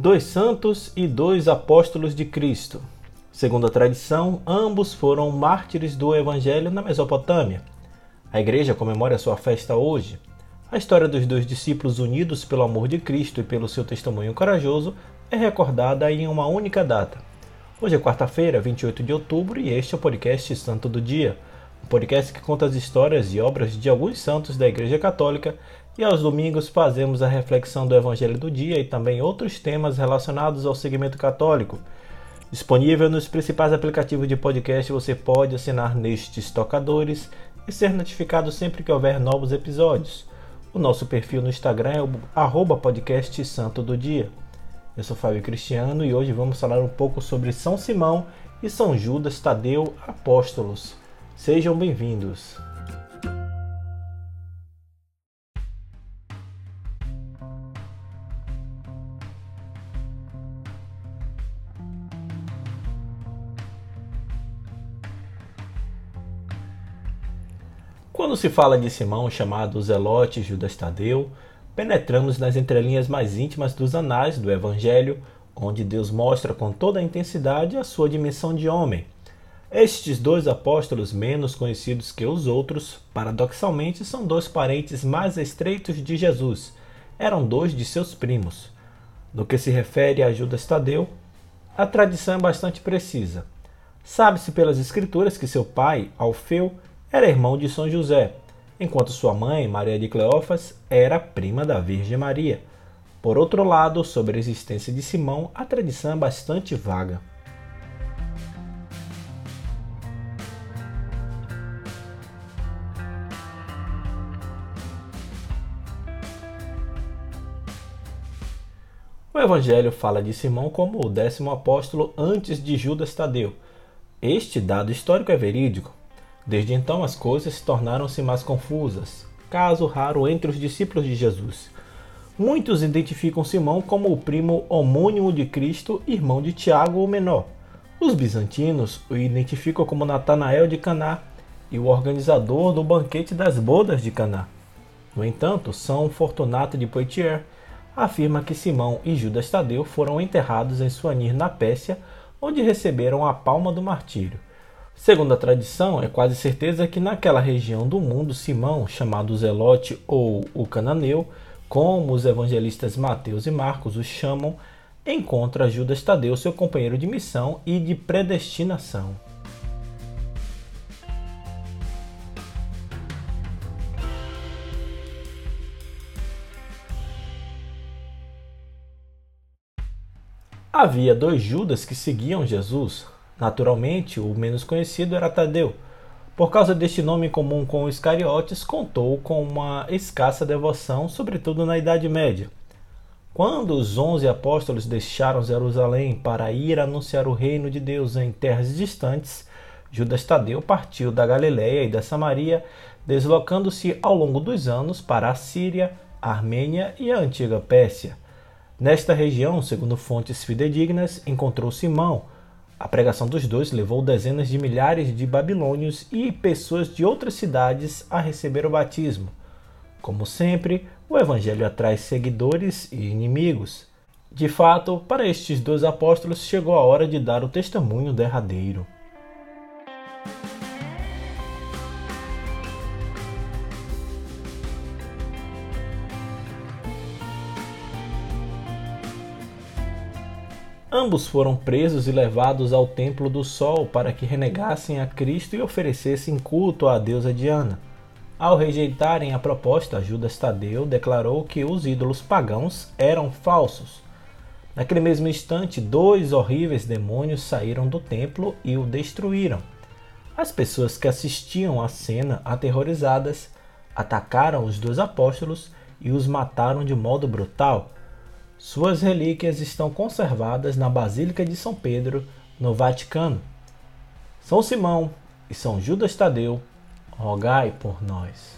Dois santos e dois apóstolos de Cristo. Segundo a tradição, ambos foram mártires do Evangelho na Mesopotâmia. A igreja comemora sua festa hoje. A história dos dois discípulos unidos pelo amor de Cristo e pelo seu testemunho corajoso é recordada em uma única data. Hoje é quarta-feira, 28 de outubro, e este é o podcast Santo do Dia, um podcast que conta as histórias e obras de alguns santos da Igreja Católica e aos domingos fazemos a reflexão do Evangelho do dia e também outros temas relacionados ao segmento católico. Disponível nos principais aplicativos de podcast, você pode assinar nestes tocadores e ser notificado sempre que houver novos episódios. O nosso perfil no Instagram é o podcast Santo do Dia. Eu sou Fábio Cristiano e hoje vamos falar um pouco sobre São Simão e São Judas Tadeu Apóstolos. Sejam bem-vindos. Quando se fala de Simão, chamado Zelote Judas Tadeu, penetramos nas entrelinhas mais íntimas dos anais do Evangelho, onde Deus mostra com toda a intensidade a sua dimensão de homem. Estes dois apóstolos, menos conhecidos que os outros, paradoxalmente são dois parentes mais estreitos de Jesus. Eram dois de seus primos. No que se refere a Judas Tadeu, a tradição é bastante precisa. Sabe-se pelas escrituras que seu pai, Alfeu, era irmão de São José, enquanto sua mãe, Maria de Cleófas, era prima da Virgem Maria. Por outro lado, sobre a existência de Simão, a tradição é bastante vaga. O Evangelho fala de Simão como o décimo apóstolo antes de Judas Tadeu. Este dado histórico é verídico, Desde então as coisas tornaram-se mais confusas, caso raro entre os discípulos de Jesus. Muitos identificam Simão como o primo homônimo de Cristo, irmão de Tiago o Menor. Os bizantinos o identificam como Natanael de Caná e o organizador do banquete das bodas de Caná. No entanto, São Fortunato de Poitiers afirma que Simão e Judas Tadeu foram enterrados em Suanir na Pérsia, onde receberam a palma do martírio. Segundo a tradição, é quase certeza que naquela região do mundo, Simão, chamado Zelote ou o Cananeu, como os evangelistas Mateus e Marcos o chamam, encontra Judas Tadeu, seu companheiro de missão e de predestinação. Havia dois Judas que seguiam Jesus, Naturalmente, o menos conhecido era Tadeu. Por causa deste nome comum com os cariotes, contou com uma escassa devoção, sobretudo na Idade Média. Quando os onze apóstolos deixaram Jerusalém para ir anunciar o reino de Deus em terras distantes, Judas Tadeu partiu da Galiléia e da Samaria, deslocando-se ao longo dos anos para a Síria, a Armênia e a antiga Pérsia. Nesta região, segundo fontes fidedignas, encontrou Simão, a pregação dos dois levou dezenas de milhares de babilônios e pessoas de outras cidades a receber o batismo. Como sempre, o evangelho atrai seguidores e inimigos. De fato, para estes dois apóstolos chegou a hora de dar o testemunho derradeiro. Ambos foram presos e levados ao Templo do Sol para que renegassem a Cristo e oferecessem culto à deusa Diana. Ao rejeitarem a proposta, Judas Tadeu declarou que os ídolos pagãos eram falsos. Naquele mesmo instante, dois horríveis demônios saíram do templo e o destruíram. As pessoas que assistiam à cena, aterrorizadas, atacaram os dois apóstolos e os mataram de modo brutal. Suas relíquias estão conservadas na Basílica de São Pedro, no Vaticano. São Simão e São Judas Tadeu, rogai por nós.